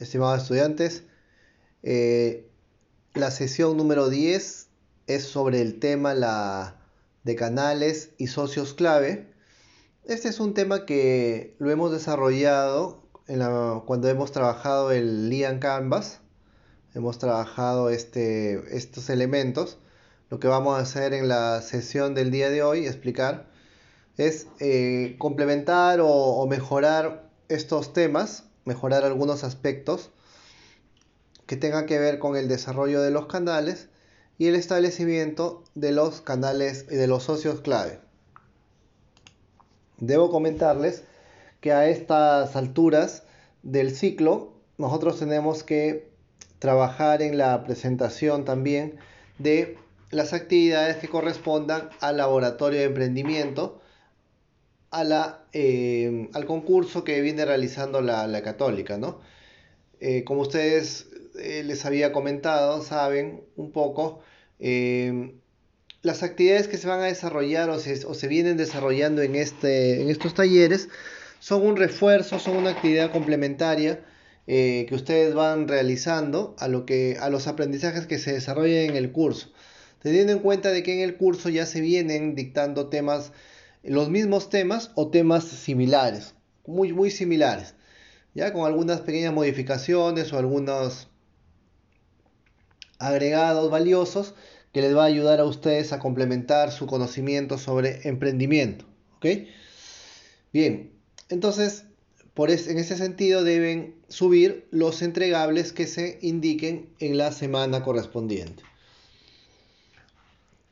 estimados estudiantes. Eh, la sesión número 10 es sobre el tema la, de canales y socios clave. Este es un tema que lo hemos desarrollado cuando hemos trabajado el Lian Canvas. Hemos trabajado este, estos elementos. Lo que vamos a hacer en la sesión del día de hoy, explicar, es eh, complementar o mejorar estos temas, mejorar algunos aspectos que tengan que ver con el desarrollo de los canales y el establecimiento de los canales y de los socios clave. Debo comentarles que a estas alturas del ciclo nosotros tenemos que trabajar en la presentación también de las actividades que correspondan al laboratorio de emprendimiento, a la, eh, al concurso que viene realizando la, católica. ¿no? Eh, como ustedes eh, les había comentado, saben un poco, eh, las actividades que se van a desarrollar o se, vienen desarrollando en, este, en estos talleres son un refuerzo, son una actividad complementaria eh, que ustedes van realizando a, lo que, a los aprendizajes que se desarrollan en el curso. Teniendo en cuenta de que en el curso ya se vienen dictando temas, los mismos temas o temas similares, muy, muy similares, ya con algunas pequeñas modificaciones o algunos agregados valiosos que les va a ayudar a ustedes a complementar su conocimiento sobre emprendimiento. ¿Ok? Bien, entonces, por en ese sentido deben subir los entregables que se indiquen en la semana correspondiente.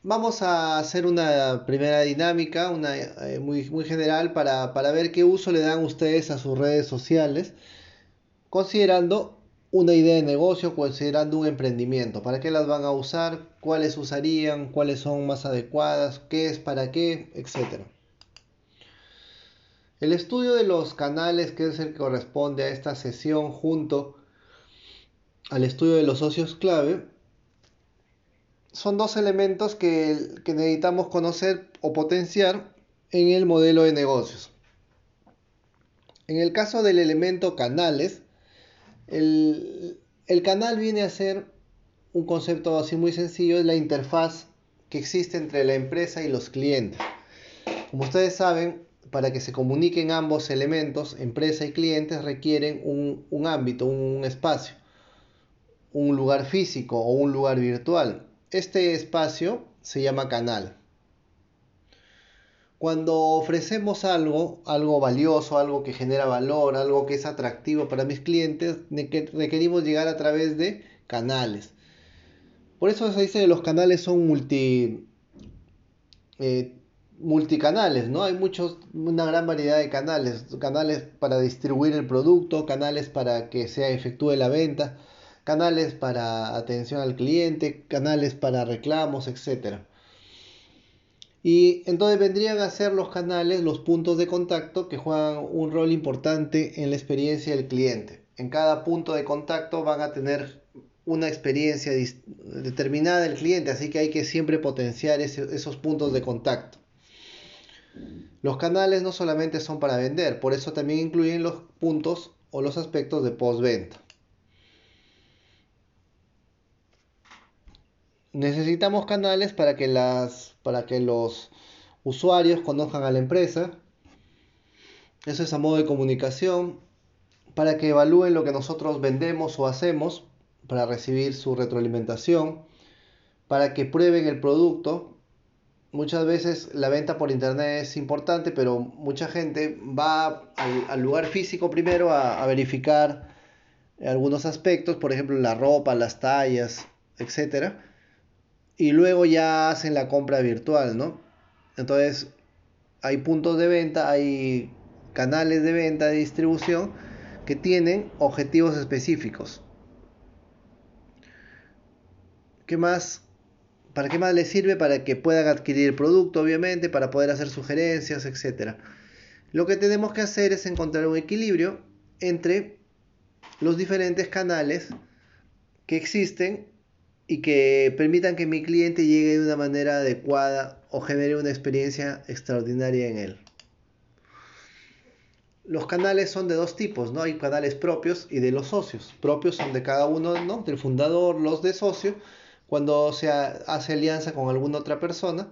Vamos a hacer una primera dinámica, una eh, muy, general, para, para ver qué uso le dan ustedes a sus redes sociales, considerando una idea de negocio considerando un emprendimiento. ¿Para qué las van a usar? ¿Cuáles usarían? ¿Cuáles son más adecuadas? ¿Qué es para qué? Etcétera. El estudio de los canales, que es el que corresponde a esta sesión junto al estudio de los socios clave, son dos elementos que, que necesitamos conocer o potenciar en el modelo de negocios. En el caso del elemento canales, el, canal viene a ser un concepto así muy sencillo, es la interfaz que existe entre la empresa y los clientes. Como ustedes saben, para que se comuniquen ambos elementos, empresa y clientes, requieren un, un, ámbito, un espacio, un lugar físico o un lugar virtual. Este espacio se llama canal. Cuando ofrecemos algo, algo valioso, algo que genera valor, algo que es atractivo para mis clientes, requerimos llegar a través de canales. Por eso se dice que los canales son multi, eh, multicanales, ¿no? Hay muchos, una gran variedad de canales, canales para distribuir el producto, canales para que se efectúe la venta, canales para atención al cliente, canales para reclamos, etcétera. Y entonces vendrían a ser los canales, los puntos de contacto que juegan un rol importante en la experiencia del cliente. En cada punto de contacto van a tener una experiencia determinada del cliente, así que hay que siempre potenciar esos puntos de contacto. Los canales no solamente son para vender, por eso también incluyen los puntos o los aspectos de postventa. Necesitamos canales para que, las, para que los usuarios conozcan a la empresa. Eso es a modo de comunicación. Para que evalúen lo que nosotros vendemos o hacemos. Para recibir su retroalimentación. Para que prueben el producto. Muchas veces la venta por internet es importante, pero mucha gente va al, lugar físico primero a, a verificar algunos aspectos, por ejemplo la ropa, las tallas, etcétera y luego ya hacen la compra virtual, ¿no? Entonces, hay puntos de venta, hay canales de venta, de distribución que tienen objetivos específicos. ¿Qué más? ¿Para qué más les sirve? Para que puedan adquirir producto, obviamente, para poder hacer sugerencias, etc. Lo que tenemos que hacer es encontrar un equilibrio entre los diferentes canales que existen y que permitan que mi cliente llegue de una manera adecuada o genere una experiencia extraordinaria en él. los canales son de dos tipos, ¿no? Hay canales propios y de los socios. Propios son de cada uno, ¿no? Del fundador, los de socio, cuando se hace alianza con alguna otra persona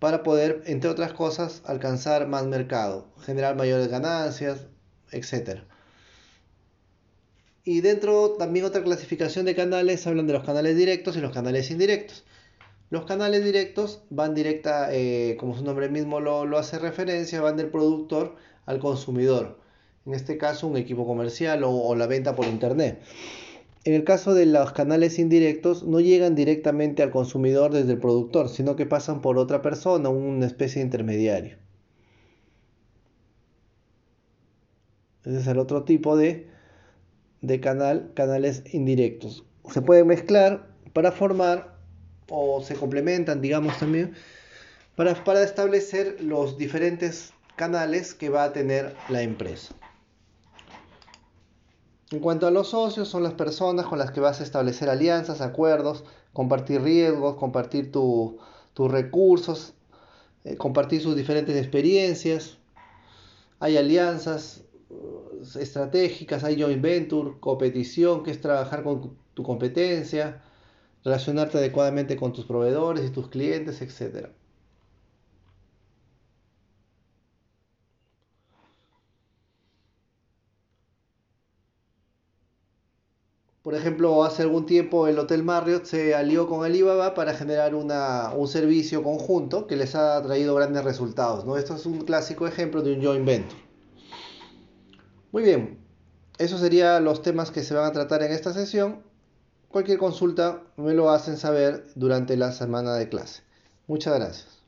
para poder, entre otras cosas, alcanzar más mercado, generar mayores ganancias, etc. Y dentro también otra clasificación de canales hablan de los canales directos y los canales indirectos. Los canales directos van directa, eh, como su nombre mismo lo, lo hace referencia, van del productor al consumidor. En este caso, un equipo comercial o, la venta por internet. En el caso de los canales indirectos, no llegan directamente al consumidor desde el productor, sino que pasan por otra persona, una especie de intermediario. Ese es el otro tipo de, de canal, canales indirectos. Se pueden mezclar para formar o se complementan, digamos también, para, para establecer los diferentes canales que va a tener la empresa. En cuanto a los socios, son las personas con las que vas a establecer alianzas, acuerdos, compartir riesgos, compartir tus recursos, eh, compartir sus diferentes experiencias. Hay alianzas estratégicas, hay joint venture, competición, que es trabajar con tu competencia, relacionarte adecuadamente con tus proveedores y tus clientes, etc. Por ejemplo, hace algún tiempo el Hotel Marriott se alió con Alibaba para generar un servicio conjunto que les ha traído grandes resultados. ¿no? Esto es un clásico ejemplo de un joint venture. Muy bien, esos serían los temas que se van a tratar en esta sesión. Cualquier consulta me lo hacen saber durante la semana de clase. Muchas gracias.